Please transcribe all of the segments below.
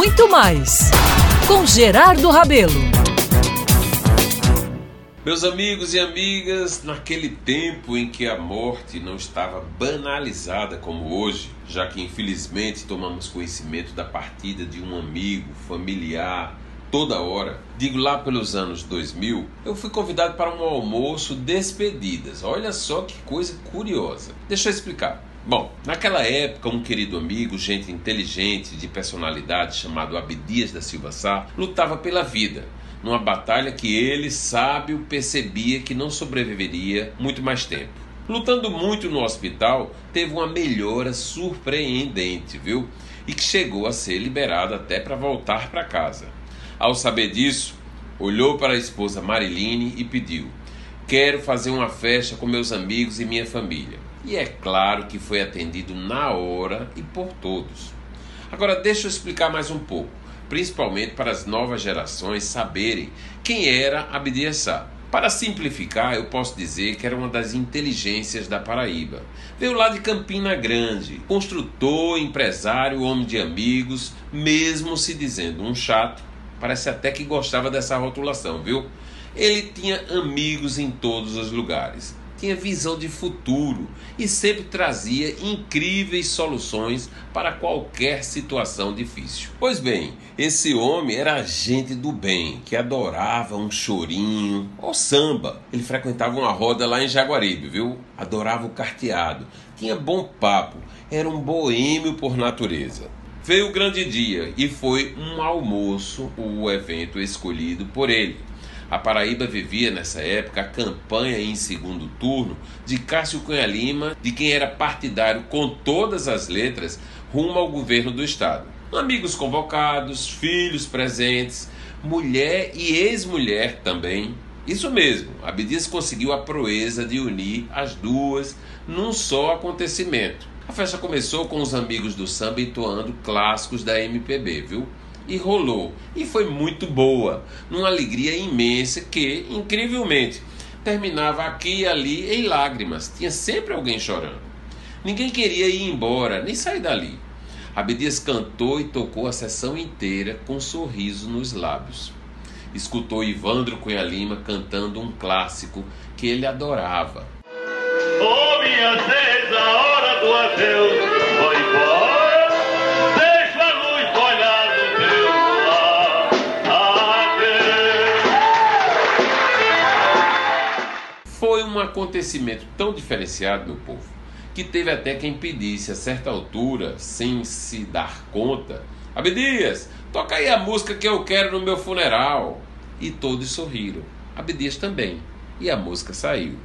muito mais com Gerardo Rabelo. Meus amigos e amigas, naquele tempo em que a morte não estava banalizada como hoje, já que infelizmente tomamos conhecimento da partida de um amigo, familiar, toda hora, digo lá pelos anos 2000, eu fui convidado para um almoço despedidas. Olha só que coisa curiosa. Deixa eu explicar. Bom, naquela época, um querido amigo, gente inteligente, de personalidade, chamado Abdias da Silva Sá, lutava pela vida numa batalha que ele, sábio, percebia que não sobreviveria muito mais tempo. Lutando muito no hospital, teve uma melhora surpreendente, viu? E que chegou a ser liberado até para voltar para casa. Ao saber disso, olhou para a esposa Mariline e pediu: Quero fazer uma festa com meus amigos e minha família. E é claro que foi atendido na hora e por todos. Agora deixa eu explicar mais um pouco principalmente para as novas gerações saberem quem era Abdias Sá. Para simplificar, eu posso dizer que era uma das inteligências da Paraíba. Veio lá de Campina Grande, construtor, empresário, homem de amigos, mesmo se dizendo um chato, parece até que gostava dessa rotulação, viu? Ele tinha amigos em todos os lugares tinha visão de futuro e sempre trazia incríveis soluções para qualquer situação difícil. Pois bem, esse homem era gente do bem, que adorava um chorinho ou samba. Ele frequentava uma roda lá em Jaguaribe, viu? Adorava o carteado, tinha bom papo, era um boêmio por natureza. Veio o grande dia e foi um almoço o evento escolhido por ele. A Paraíba vivia nessa época a campanha em segundo turno de Cássio Cunha Lima, de quem era partidário com todas as letras rumo ao governo do estado. Amigos convocados, filhos presentes, mulher e ex-mulher também. Isso mesmo, Abdias conseguiu a proeza de unir as duas num só acontecimento. A festa começou com os amigos do samba entoando clássicos da MPB, viu? E rolou. E foi muito boa, numa alegria imensa que, incrivelmente, terminava aqui e ali em lágrimas. Tinha sempre alguém chorando. Ninguém queria ir embora, nem sair dali. Abdias cantou e tocou a sessão inteira com um sorriso nos lábios. Escutou Ivandro Cunha Lima cantando um clássico que ele adorava. Foi um acontecimento tão diferenciado, meu povo, que teve até quem pedisse a certa altura, sem se dar conta, Abdias, toca aí a música que eu quero no meu funeral. E todos sorriram. Abdias também. E a música saiu.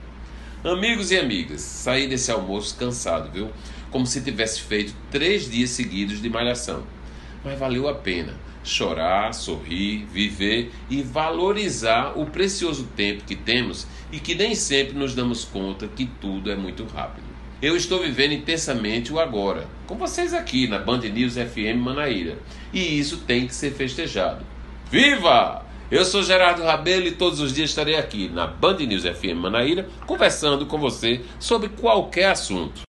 Amigos e amigas, saí desse almoço cansado, viu? Como se tivesse feito três dias seguidos de malhação. Mas valeu a pena chorar, sorrir, viver e valorizar o precioso tempo que temos e que nem sempre nos damos conta que tudo é muito rápido. Eu estou vivendo intensamente o agora, com vocês aqui na Band News FM Manaíra, e isso tem que ser festejado. Viva! Eu sou Gerardo Rabelo e todos os dias estarei aqui na Band News FM Manaíra conversando com você sobre qualquer assunto.